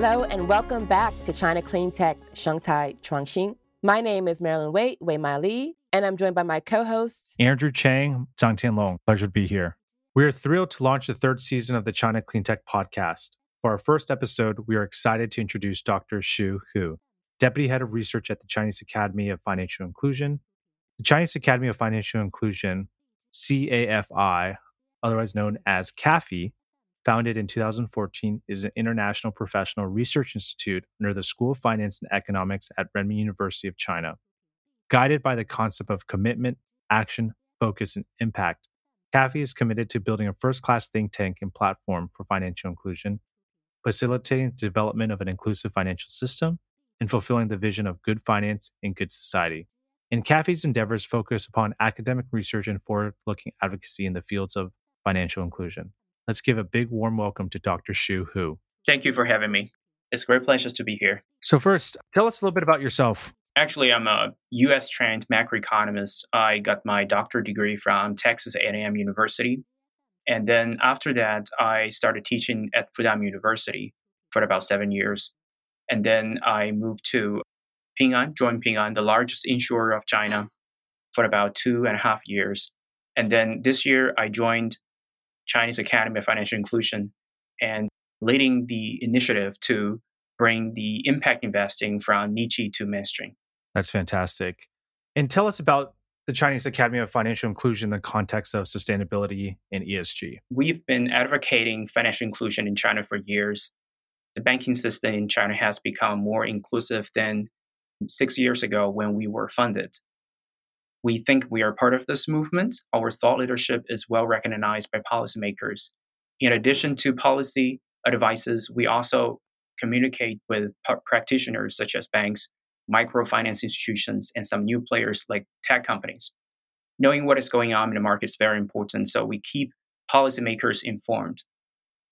Hello and welcome back to China Clean Tech Shanghai Chuangxin. My name is Marilyn Wei, Wei Ma Li, and I'm joined by my co-hosts Andrew Chang, Zhang Tianlong. Pleasure to be here. We are thrilled to launch the third season of the China Clean Tech podcast. For our first episode, we are excited to introduce Dr. Xu Hu, Deputy Head of Research at the Chinese Academy of Financial Inclusion. The Chinese Academy of Financial Inclusion, CAFI, otherwise known as CAFI, founded in 2014, is an international professional research institute under the School of Finance and Economics at Renmin University of China. Guided by the concept of commitment, action, focus, and impact, CAFI is committed to building a first class think tank and platform for financial inclusion, facilitating the development of an inclusive financial system, and fulfilling the vision of good finance and good society. And CAFI's endeavors focus upon academic research and forward looking advocacy in the fields of financial inclusion. Let's give a big warm welcome to Dr. Xu Hu. Thank you for having me. It's a great pleasure to be here. So, first, tell us a little bit about yourself. Actually, I'm a US trained macroeconomist. I got my doctorate degree from Texas A&M University. And then after that, I started teaching at Fudan University for about seven years. And then I moved to Ping An, joined Ping An, the largest insurer of China, for about two and a half years. And then this year, I joined Chinese Academy of Financial Inclusion and leading the initiative to bring the impact investing from niche to mainstream. That's fantastic. And tell us about the Chinese Academy of Financial Inclusion in the context of sustainability and ESG. We've been advocating financial inclusion in China for years. The banking system in China has become more inclusive than six years ago when we were funded. We think we are part of this movement. Our thought leadership is well recognized by policymakers. In addition to policy advices, we also communicate with practitioners such as banks, microfinance institutions, and some new players like tech companies. Knowing what is going on in the market is very important, so we keep policymakers informed.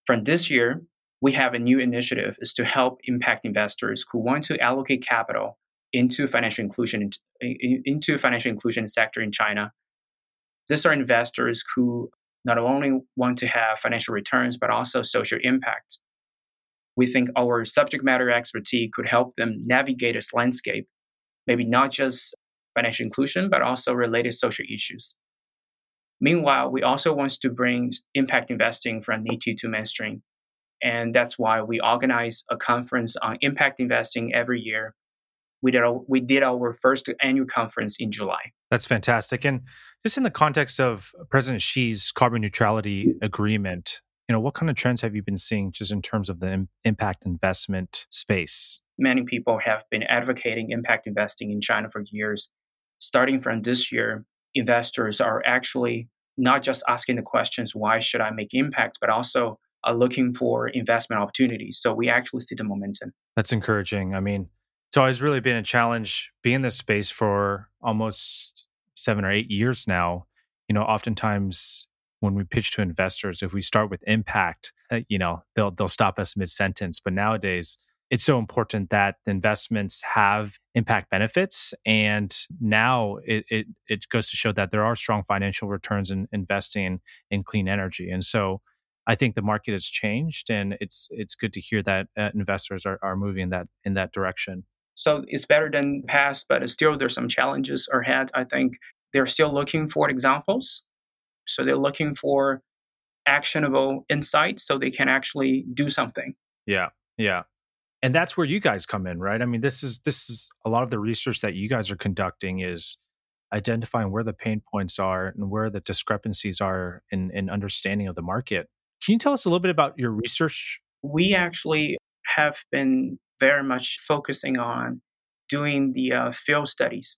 From this year, we have a new initiative is to help impact investors who want to allocate capital into financial inclusion into financial inclusion sector in China. These are investors who not only want to have financial returns but also social impact. We think our subject matter expertise could help them navigate this landscape, maybe not just financial inclusion but also related social issues. Meanwhile, we also want to bring impact investing from niche to mainstream. And that's why we organize a conference on impact investing every year we did our, we did our first annual conference in July. That's fantastic. And just in the context of President Xi's carbon neutrality agreement, you know, what kind of trends have you been seeing just in terms of the Im- impact investment space? Many people have been advocating impact investing in China for years. Starting from this year, investors are actually not just asking the questions, why should I make impact, but also are looking for investment opportunities. So we actually see the momentum. That's encouraging. I mean, it's always really been a challenge being in this space for almost seven or eight years now. You know, oftentimes when we pitch to investors, if we start with impact, uh, you know, they'll they'll stop us mid sentence. But nowadays, it's so important that investments have impact benefits, and now it it, it goes to show that there are strong financial returns in investing in clean energy. And so, I think the market has changed, and it's it's good to hear that uh, investors are, are moving that in that direction. So it's better than past, but still there's some challenges ahead. I think they're still looking for examples. So they're looking for actionable insights so they can actually do something. Yeah. Yeah. And that's where you guys come in, right? I mean, this is this is a lot of the research that you guys are conducting is identifying where the pain points are and where the discrepancies are in, in understanding of the market. Can you tell us a little bit about your research? We actually have been very much focusing on doing the uh, field studies.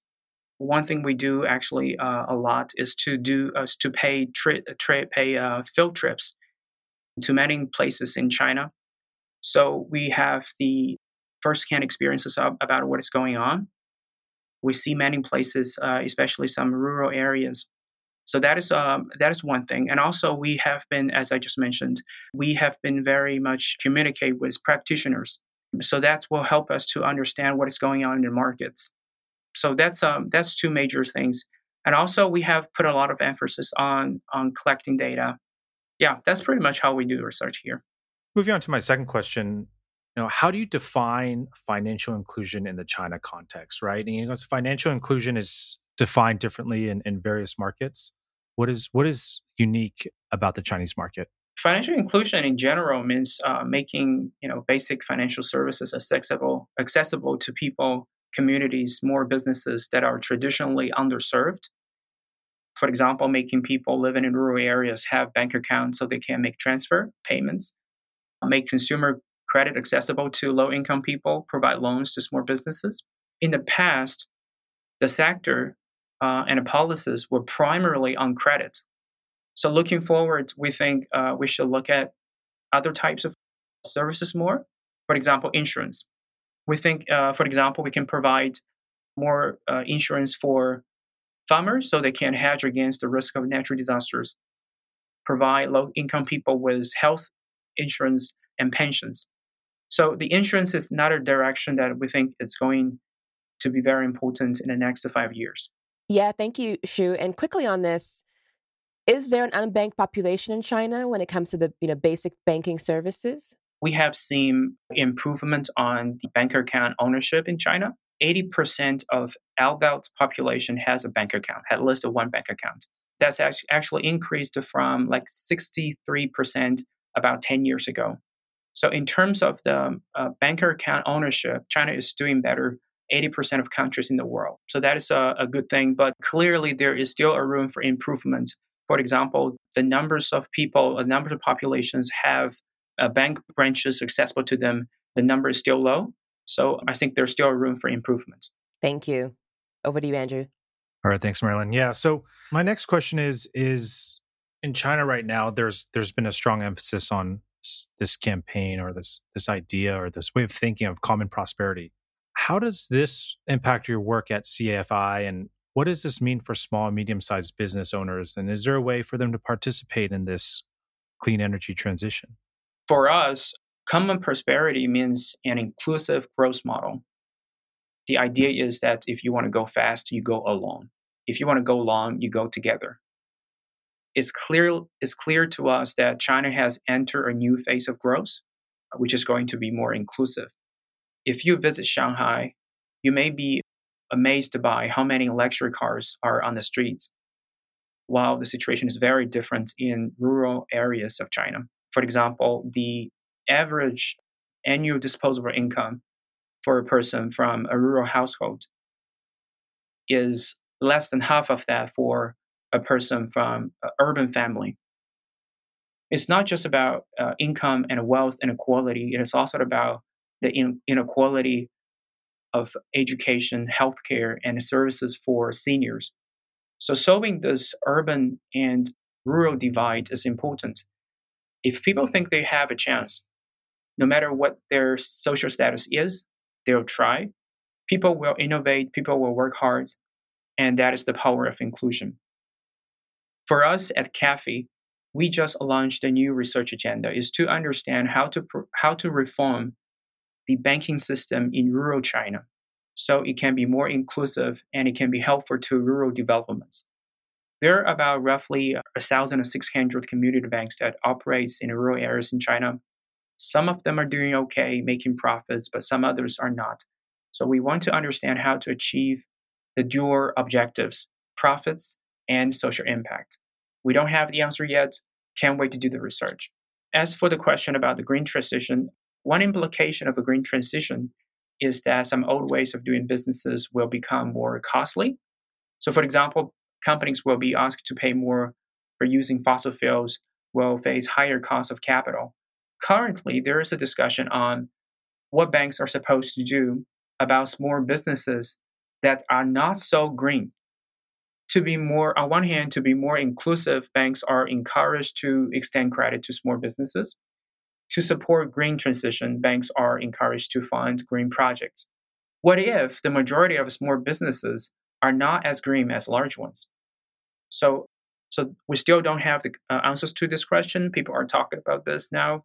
One thing we do actually uh, a lot is to do uh, to pay tri- tra- pay uh, field trips to many places in China. So we have the firsthand experiences of, about what is going on. We see many places, uh, especially some rural areas. So that is um, that is one thing, and also we have been, as I just mentioned, we have been very much communicate with practitioners so that will help us to understand what is going on in the markets. So that's um, that's two major things. And also we have put a lot of emphasis on on collecting data. Yeah, that's pretty much how we do research here. Moving on to my second question, you know, how do you define financial inclusion in the China context, right? And, you know, financial inclusion is defined differently in, in various markets. What is what is unique about the Chinese market? Financial inclusion in general means uh, making you know basic financial services accessible accessible to people, communities, more businesses that are traditionally underserved. For example, making people living in rural areas have bank accounts so they can make transfer payments, make consumer credit accessible to low income people, provide loans to small businesses. In the past, the sector uh, and the policies were primarily on credit. So looking forward, we think uh, we should look at other types of services more. For example, insurance. We think, uh, for example, we can provide more uh, insurance for farmers so they can hedge against the risk of natural disasters. Provide low income people with health insurance and pensions. So the insurance is another direction that we think is going to be very important in the next five years. Yeah, thank you, Xu. And quickly on this, is there an unbanked population in China when it comes to the you know basic banking services? We have seen improvement on the bank account ownership in China. 80% of adult population has a bank account, at least one bank account. That's actually increased from like 63% about 10 years ago. So in terms of the uh, banker account ownership, China is doing better 80% of countries in the world. So that is a, a good thing. But clearly, there is still a room for improvement. For example, the numbers of people, the number of populations have uh, bank branches accessible to them, the number is still low. So I think there's still room for improvement. Thank you. Over to you, Andrew. All right, thanks, Marilyn. Yeah. So my next question is: is in China right now, there's there's been a strong emphasis on this campaign or this this idea or this way of thinking of common prosperity. How does this impact your work at CAFI and what does this mean for small and medium sized business owners? And is there a way for them to participate in this clean energy transition? For us, common prosperity means an inclusive growth model. The idea mm-hmm. is that if you want to go fast, you go alone. If you want to go long, you go together it's clear it's clear to us that China has entered a new phase of growth, which is going to be more inclusive. If you visit Shanghai, you may be amazed by how many luxury cars are on the streets, while the situation is very different in rural areas of China. For example, the average annual disposable income for a person from a rural household is less than half of that for a person from an urban family. It's not just about uh, income and wealth inequality, it is also about the in- inequality of education, healthcare, and services for seniors. So, solving this urban and rural divide is important. If people think they have a chance, no matter what their social status is, they'll try. People will innovate, people will work hard, and that is the power of inclusion. For us at CAFI, we just launched a new research agenda is to understand how to how to reform the banking system in rural China so it can be more inclusive and it can be helpful to rural developments. There are about roughly 1,600 community banks that operates in rural areas in China. Some of them are doing okay, making profits, but some others are not. So we want to understand how to achieve the dual objectives, profits and social impact. We don't have the answer yet. Can't wait to do the research. As for the question about the green transition, one implication of a green transition is that some old ways of doing businesses will become more costly. So, for example, companies will be asked to pay more for using fossil fuels, will face higher costs of capital. Currently, there is a discussion on what banks are supposed to do about small businesses that are not so green to be more, on one hand, to be more inclusive, banks are encouraged to extend credit to small businesses. To support green transition, banks are encouraged to fund green projects. What if the majority of small businesses are not as green as large ones? So, so we still don't have the uh, answers to this question. People are talking about this now.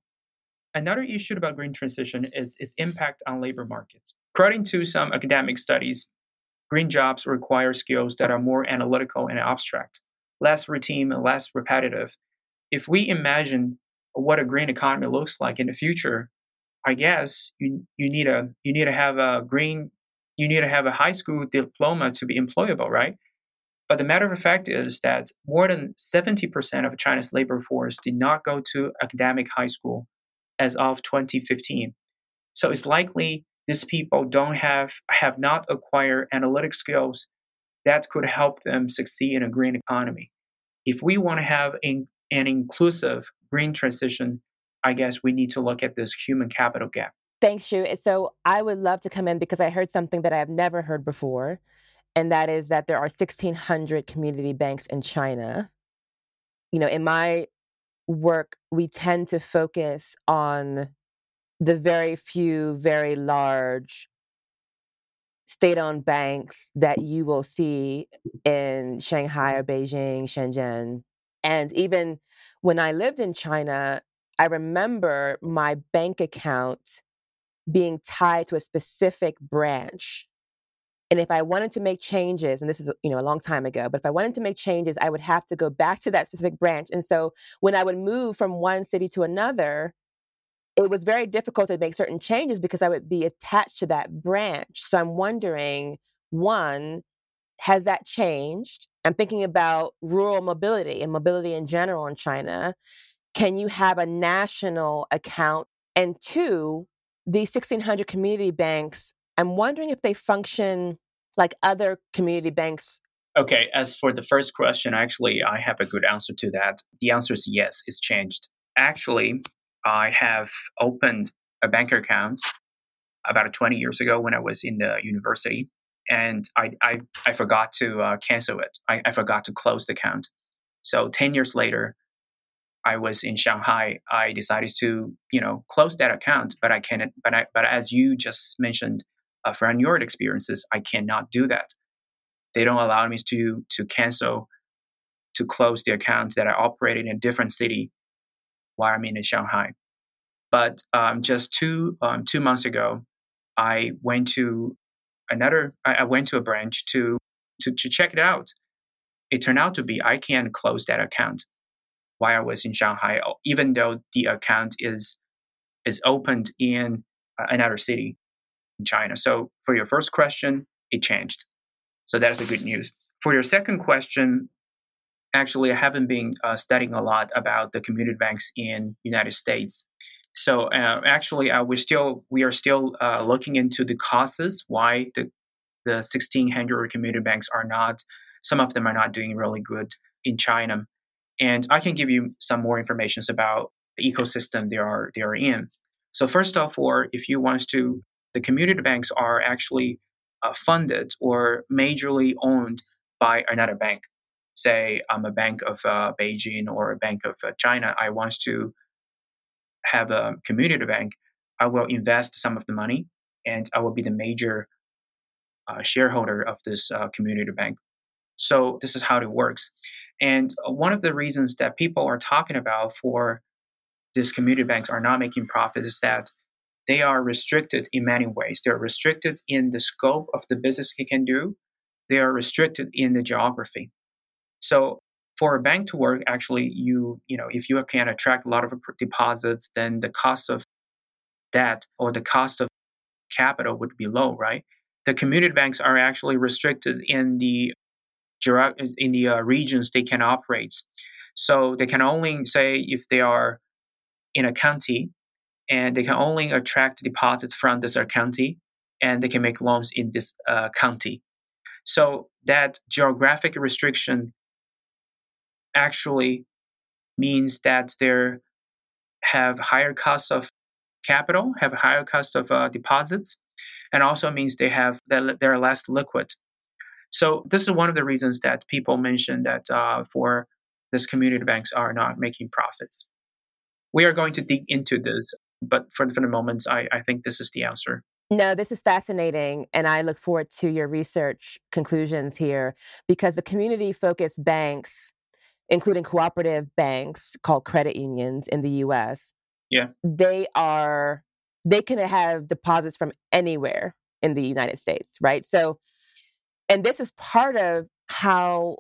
Another issue about green transition is its impact on labor markets. According to some academic studies, Green jobs require skills that are more analytical and abstract, less routine and less repetitive. If we imagine what a green economy looks like in the future, I guess you you need a you need to have a green you need to have a high school diploma to be employable, right? But the matter of fact is that more than 70% of China's labor force did not go to academic high school as of 2015. So it's likely these people don't have have not acquired analytic skills that could help them succeed in a green economy. If we want to have an inclusive green transition, I guess we need to look at this human capital gap. Thanks, Xu. So I would love to come in because I heard something that I have never heard before, and that is that there are 1,600 community banks in China. You know, in my work, we tend to focus on the very few, very large state owned banks that you will see in Shanghai or Beijing, Shenzhen. And even when I lived in China, I remember my bank account being tied to a specific branch. And if I wanted to make changes, and this is you know a long time ago, but if I wanted to make changes, I would have to go back to that specific branch. And so when I would move from one city to another, it was very difficult to make certain changes because I would be attached to that branch. So I'm wondering, one, has that changed? I'm thinking about rural mobility and mobility in general in China. Can you have a national account? And two, these 1,600 community banks, I'm wondering if they function like other community banks. Okay, as for the first question, actually, I have a good answer to that. The answer is yes, it's changed. Actually, I have opened a bank account about 20 years ago when I was in the university, and I I, I forgot to uh, cancel it. I, I forgot to close the account. So 10 years later, I was in Shanghai. I decided to you know close that account, but I cannot. But I but as you just mentioned, uh, from your experiences, I cannot do that. They don't allow me to to cancel to close the account that I operated in a different city while I'm in Shanghai. But um, just two um, two months ago, I went to another. I, I went to a branch to, to to check it out. It turned out to be I can close that account while I was in Shanghai, even though the account is is opened in another city in China. So for your first question, it changed. So that is a good news. For your second question, actually I haven't been uh, studying a lot about the community banks in United States. So uh, actually, uh, we still we are still uh, looking into the causes why the the 1600 community banks are not some of them are not doing really good in China, and I can give you some more information about the ecosystem they are they are in. So first off, or if you want to, the community banks are actually uh, funded or majorly owned by another bank. Say I'm a bank of uh, Beijing or a bank of uh, China, I want to have a community bank, I will invest some of the money and I will be the major uh, shareholder of this uh, community bank. So this is how it works. And one of the reasons that people are talking about for these community banks are not making profits is that they are restricted in many ways. They're restricted in the scope of the business they can do. They are restricted in the geography. So for a bank to work, actually, you you know if you can attract a lot of deposits, then the cost of debt or the cost of capital would be low, right? The community banks are actually restricted in the in the uh, regions they can operate. So they can only say if they are in a county, and they can only attract deposits from this county, and they can make loans in this uh, county. So that geographic restriction actually means that they have higher costs of capital, have higher cost of uh, deposits, and also means they have that they're less liquid. So this is one of the reasons that people mention that uh, for this community banks are not making profits. We are going to dig into this, but for, for the moment, I, I think this is the answer. No, this is fascinating. And I look forward to your research conclusions here because the community focused banks including cooperative banks called credit unions in the US. Yeah. They are they can have deposits from anywhere in the United States, right? So and this is part of how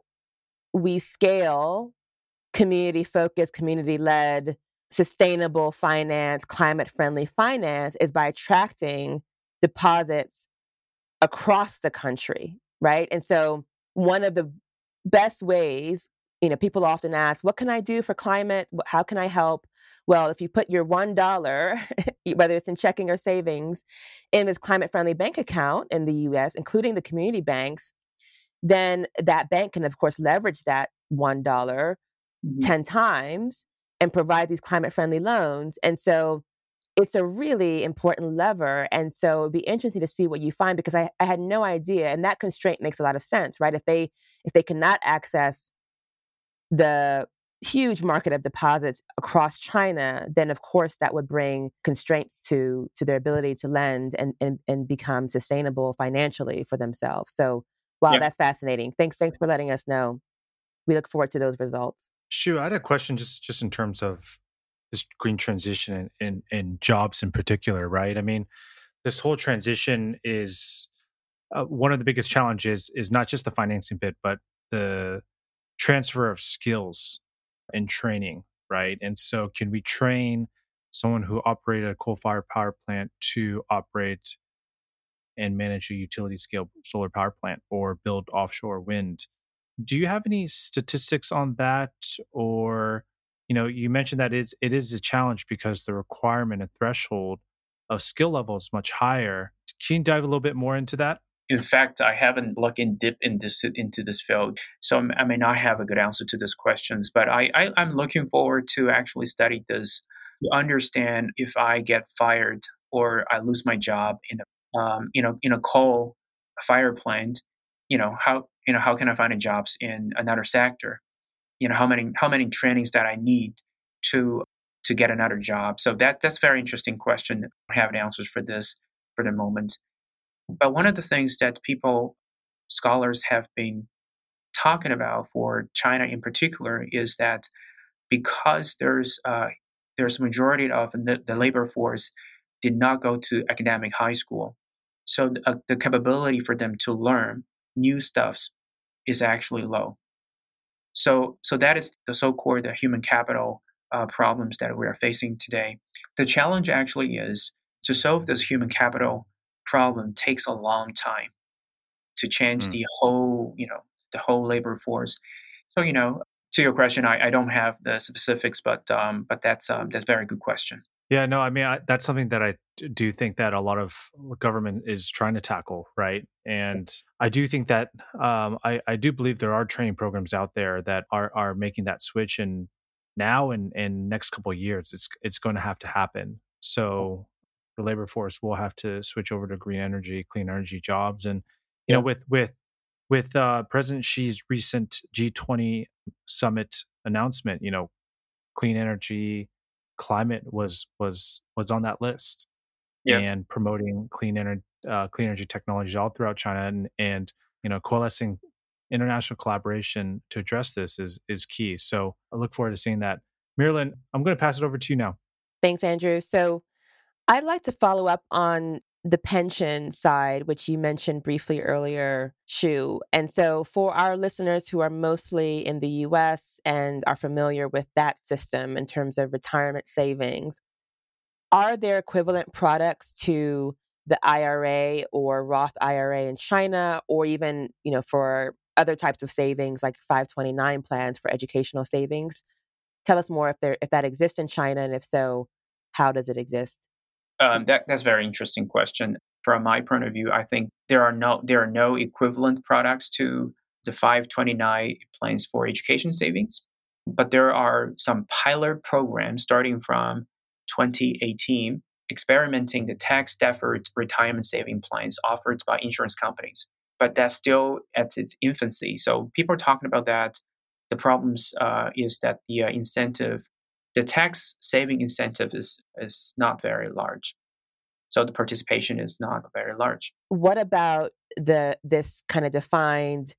we scale community focused, community led sustainable finance, climate friendly finance is by attracting deposits across the country, right? And so one of the best ways, you know, people often ask, what can I do for climate? How can I help? Well, if you put your $1, whether it's in checking or savings, in this climate friendly bank account in the US, including the community banks, then that bank can, of course, leverage that $1 mm-hmm. 10 times and provide these climate friendly loans. And so it's a really important lever. And so it'd be interesting to see what you find because I, I had no idea. And that constraint makes a lot of sense, right? If they if they cannot access the huge market of deposits across China, then of course that would bring constraints to to their ability to lend and and, and become sustainable financially for themselves. So wow, yeah. that's fascinating. Thanks, thanks for letting us know. We look forward to those results. Xu, I had a question just just in terms of this green transition and, and, jobs in particular, right? I mean, this whole transition is uh, one of the biggest challenges is not just the financing bit, but the transfer of skills and training, right? And so, can we train someone who operated a coal-fired power plant to operate and manage a utility scale solar power plant or build offshore wind? Do you have any statistics on that, or you know, you mentioned that it's, it is a challenge because the requirement and threshold of skill level is much higher. Can you dive a little bit more into that? In fact, I haven't looked in deep in this, into this field, so I may not have a good answer to these questions. But I, I, I'm looking forward to actually study this to understand if I get fired or I lose my job in a, um, you know, in a coal fire plant. You know how you know how can I find jobs in another sector? you know how many how many trainings that I need to to get another job. So that that's a very interesting question. I don't have answers for this for the moment. But one of the things that people scholars have been talking about for China in particular is that because there's uh, there's a majority of the, labor force did not go to academic high school, so the, uh, the capability for them to learn new stuffs is actually low. So, so that is the so-called the human capital uh, problems that we are facing today. The challenge actually is to solve this human capital problem takes a long time to change mm. the whole, you know, the whole labor force. So, you know, to your question, I, I don't have the specifics, but um, but that's um, that's a very good question. Yeah, no, I mean I, that's something that I do think that a lot of government is trying to tackle, right? And I do think that um, I, I do believe there are training programs out there that are are making that switch, and now and and next couple of years, it's it's going to have to happen. So the labor force will have to switch over to green energy, clean energy jobs, and you know with with with uh, President Xi's recent G20 summit announcement, you know, clean energy climate was was was on that list yeah. and promoting clean energy uh, clean energy technologies all throughout China and and you know coalescing international collaboration to address this is is key. So I look forward to seeing that. Marilyn, I'm going to pass it over to you now. Thanks, Andrew. So I'd like to follow up on the pension side, which you mentioned briefly earlier, Xu. And so, for our listeners who are mostly in the US and are familiar with that system in terms of retirement savings, are there equivalent products to the IRA or Roth IRA in China, or even, you know, for other types of savings like 529 plans for educational savings? Tell us more if there if that exists in China, and if so, how does it exist? Um, that, that's a very interesting question. From my point of view, I think there are no there are no equivalent products to the 529 plans for education savings, but there are some pilot programs starting from 2018 experimenting the tax deferred retirement saving plans offered by insurance companies. But that's still at its infancy. So people are talking about that. The problems uh, is that the uh, incentive the tax saving incentive is is not very large. So the participation is not very large. What about the this kind of defined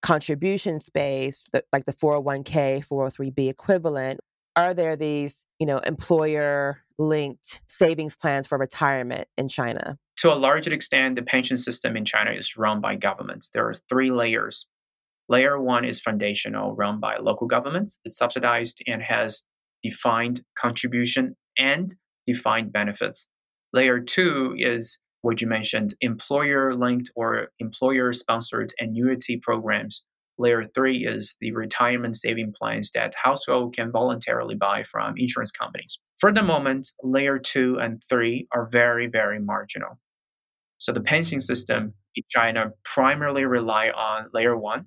contribution space like the 401k 403b equivalent? Are there these you know employer linked savings plans for retirement in china? To a large extent the pension system in china is run by governments. There are three layers. Layer one is foundational run by local governments. It's subsidized and has defined contribution and defined benefits. Layer two is what you mentioned employer linked or employer sponsored annuity programs. Layer three is the retirement saving plans that household can voluntarily buy from insurance companies. For the moment, layer two and three are very, very marginal. So the pension system in China primarily rely on layer one.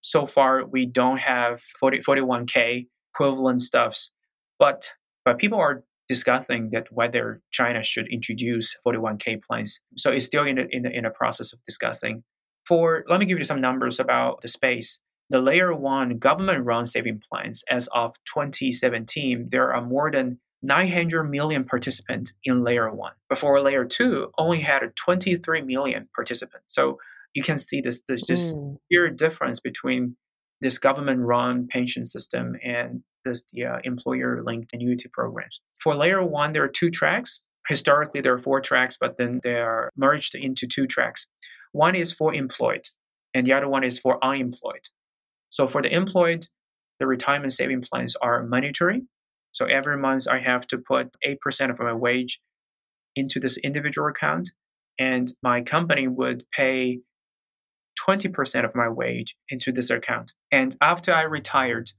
So far, we don't have 40, 41k equivalent stuffs, but but people are discussing that whether China should introduce 41k plans. So it's still in a, in a, in a process of discussing. For let me give you some numbers about the space. The layer one government-run saving plans, as of 2017, there are more than 900 million participants in layer one. Before layer two, only had 23 million participants. So you can see this this mm. clear difference between this government-run pension system and this the uh, employer-linked annuity programs. For layer one, there are two tracks. Historically, there are four tracks, but then they are merged into two tracks. One is for employed, and the other one is for unemployed. So for the employed, the retirement saving plans are mandatory. So every month I have to put 8% of my wage into this individual account, and my company would pay 20% of my wage into this account. And after I retired,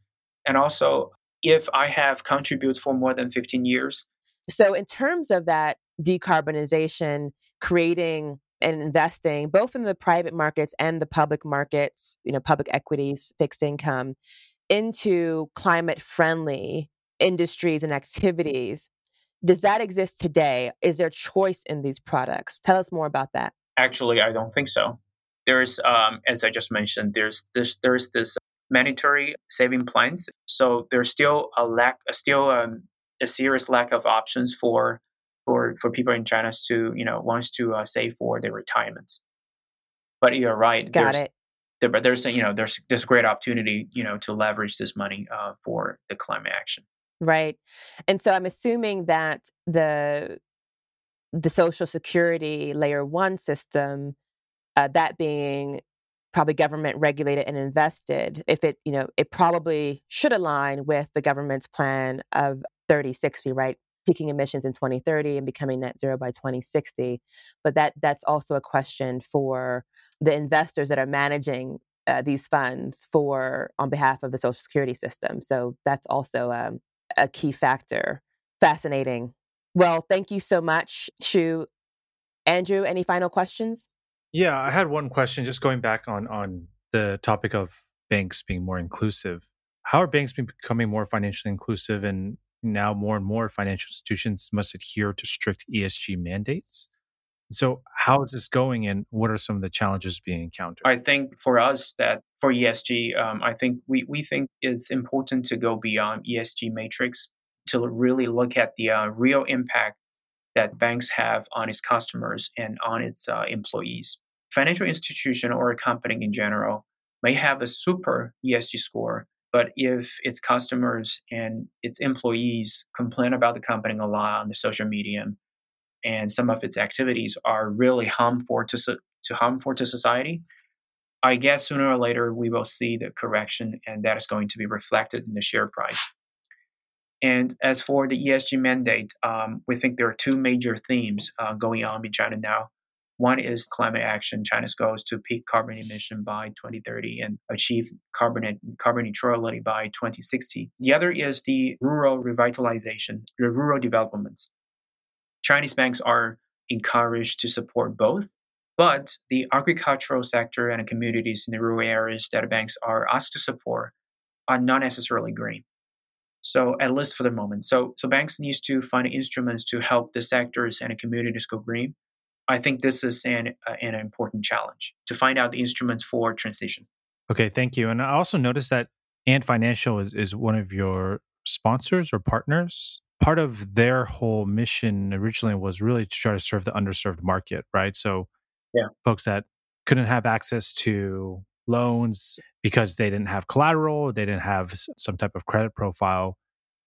and also if I have contributed for more than 15 years. So, in terms of that decarbonization, creating and investing both in the private markets and the public markets, you know, public equities, fixed income, into climate friendly industries and activities. Does that exist today? Is there choice in these products? Tell us more about that. Actually, I don't think so. There's, um, as I just mentioned, there's this there's this mandatory saving plans. So there's still a lack, still um, a serious lack of options for for for people in China to you know wants to uh, save for their retirement. But you're right. Got there's, it. There, but there's you know there's there's great opportunity you know to leverage this money uh, for the climate action. Right, and so I'm assuming that the the social security layer one system, uh, that being probably government regulated and invested if it you know it probably should align with the government's plan of 3060 right? Peaking emissions in 2030 and becoming net zero by 2060 but that that's also a question for the investors that are managing uh, these funds for on behalf of the social security system. So that's also um, a key factor. Fascinating. Well thank you so much Xu. Andrew any final questions yeah, I had one question just going back on on the topic of banks being more inclusive. How are banks becoming more financially inclusive and now more and more financial institutions must adhere to strict ESG mandates? So, how is this going, and what are some of the challenges being encountered? I think for us that for ESG, um, I think we, we think it's important to go beyond ESG matrix to really look at the uh, real impact that banks have on its customers and on its uh, employees. Financial institution or a company in general may have a super ESG score, but if its customers and its employees complain about the company a lot on the social media and some of its activities are really harmful to, to harmful to society, I guess sooner or later we will see the correction and that is going to be reflected in the share price. And as for the ESG mandate, um, we think there are two major themes uh, going on in China now. One is climate action. China's goals to peak carbon emission by 2030 and achieve carbon, carbon neutrality by 2060. The other is the rural revitalization, the rural developments. Chinese banks are encouraged to support both, but the agricultural sector and communities in the rural areas that banks are asked to support are not necessarily green. So at least for the moment. So so banks needs to find instruments to help the sectors and the communities go green. I think this is an uh, an important challenge to find out the instruments for transition. Okay, thank you. And I also noticed that Ant Financial is is one of your sponsors or partners. Part of their whole mission originally was really to try to serve the underserved market, right? So, yeah, folks that couldn't have access to loans because they didn't have collateral, they didn't have some type of credit profile.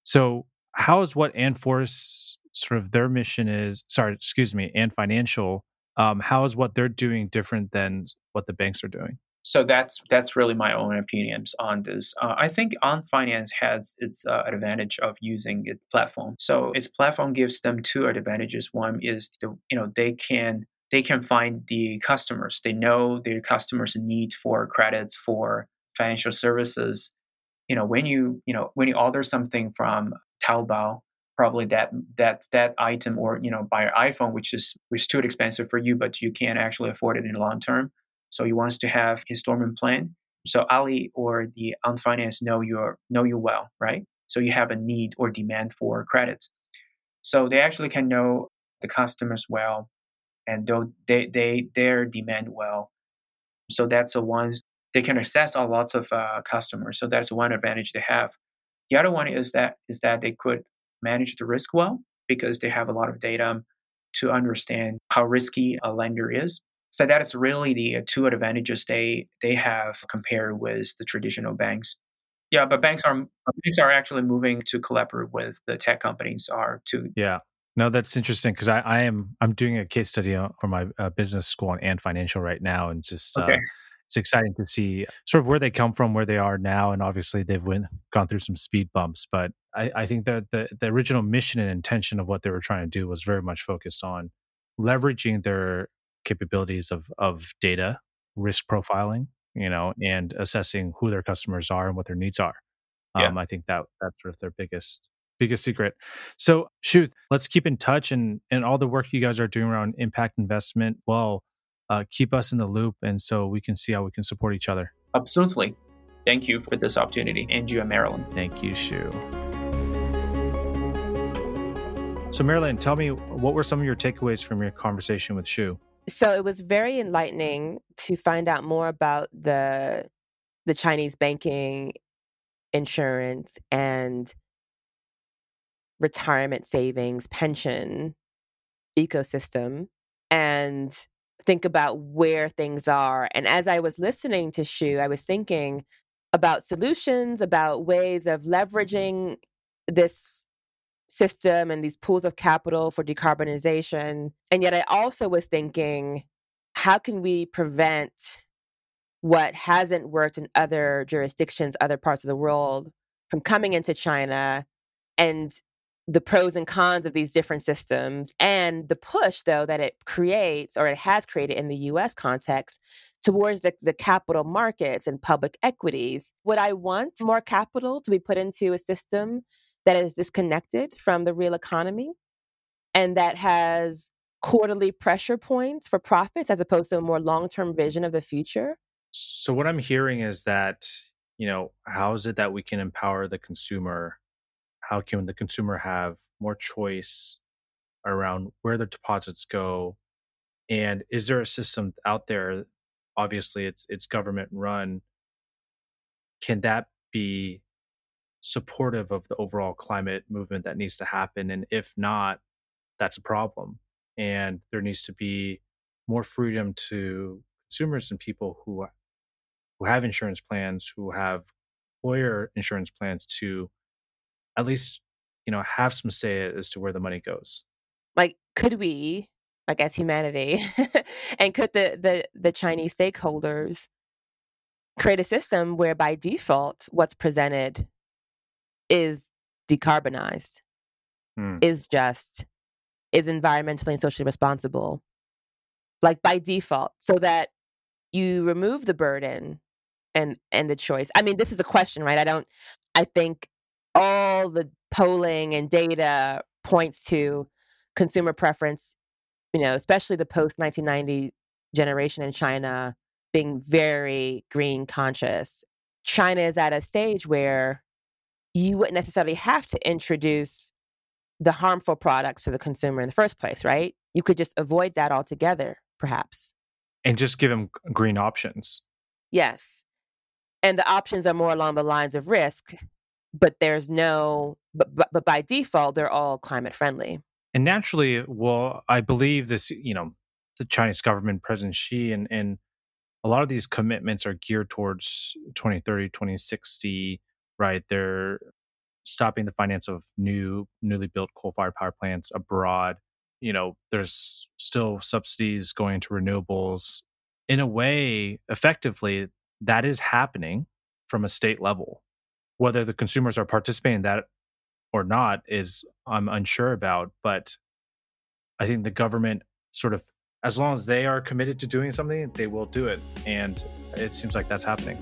So, how is what Force sort of their mission is? Sorry, excuse me, Ant Financial. Um, how is what they're doing different than what the banks are doing? so that's that's really my own opinions on this. Uh, I think Ant Finance has its uh, advantage of using its platform. So its platform gives them two advantages. One is the you know they can they can find the customers. They know their customers' need for credits for financial services. You know when you you know when you order something from Taobao, probably that that that item or you know buy your iPhone, which is which is too expensive for you, but you can't actually afford it in the long term so he wants to have installment plan. So Ali or the Ant Finance know your know you well, right? So you have a need or demand for credits. So they actually can know the customers well, and they they their demand well. So that's the one they can access a lots of uh, customers. So that's one advantage they have. The other one is that is that they could manage the risk well because they have a lot of data to understand how risky a lender is. So that is really the uh, two advantages they they have compared with the traditional banks. Yeah, but banks are banks are actually moving to collaborate with the tech companies are to yeah. No, that's interesting because I, I am I'm doing a case study for my uh, business school Ant Financial right now, and just uh, okay. uh, it's exciting to see sort of where they come from, where they are now, and obviously they've went, gone through some speed bumps. But I, I think that the the original mission and intention of what they were trying to do was very much focused on leveraging their capabilities of of data risk profiling you know and assessing who their customers are and what their needs are yeah. um, i think that that's sort of their biggest biggest secret. So Xu let's keep in touch and and all the work you guys are doing around impact investment well uh, keep us in the loop and so we can see how we can support each other. Absolutely. Thank you for this opportunity and you and marilyn. Thank you Xu. So marilyn tell me what were some of your takeaways from your conversation with Xu? So it was very enlightening to find out more about the the Chinese banking, insurance, and retirement savings, pension ecosystem, and think about where things are. And as I was listening to Xu, I was thinking about solutions, about ways of mm-hmm. leveraging this system and these pools of capital for decarbonization. And yet I also was thinking, how can we prevent what hasn't worked in other jurisdictions, other parts of the world from coming into China and the pros and cons of these different systems and the push though that it creates or it has created in the US context towards the, the capital markets and public equities. Would I want more capital to be put into a system that is disconnected from the real economy and that has quarterly pressure points for profits as opposed to a more long-term vision of the future so what i'm hearing is that you know how is it that we can empower the consumer how can the consumer have more choice around where their deposits go? And is there a system out there obviously it's it's government run. Can that be supportive of the overall climate movement that needs to happen? And if not that's a problem. And there needs to be more freedom to consumers and people who who have insurance plans who have employer insurance plans to at least you know have some say as to where the money goes like could we like as humanity and could the the the chinese stakeholders create a system where by default what's presented is decarbonized, mm. is just, is environmentally and socially responsible, like by default, so that you remove the burden and and the choice. I mean, this is a question, right? I don't. I think all the polling and data points to consumer preference. You know, especially the post 1990 generation in China being very green conscious. China is at a stage where you wouldn't necessarily have to introduce the harmful products to the consumer in the first place, right? You could just avoid that altogether, perhaps. And just give them green options. Yes. And the options are more along the lines of risk, but there's no, but, but, but by default, they're all climate friendly. And naturally, well, I believe this, you know, the Chinese government, President Xi, and, and a lot of these commitments are geared towards 2030, 2060 right? They're stopping the finance of new newly built coal-fired power plants abroad. You know, there's still subsidies going to renewables. in a way, effectively, that is happening from a state level. Whether the consumers are participating in that or not is I'm unsure about, but I think the government sort of as long as they are committed to doing something, they will do it. And it seems like that's happening.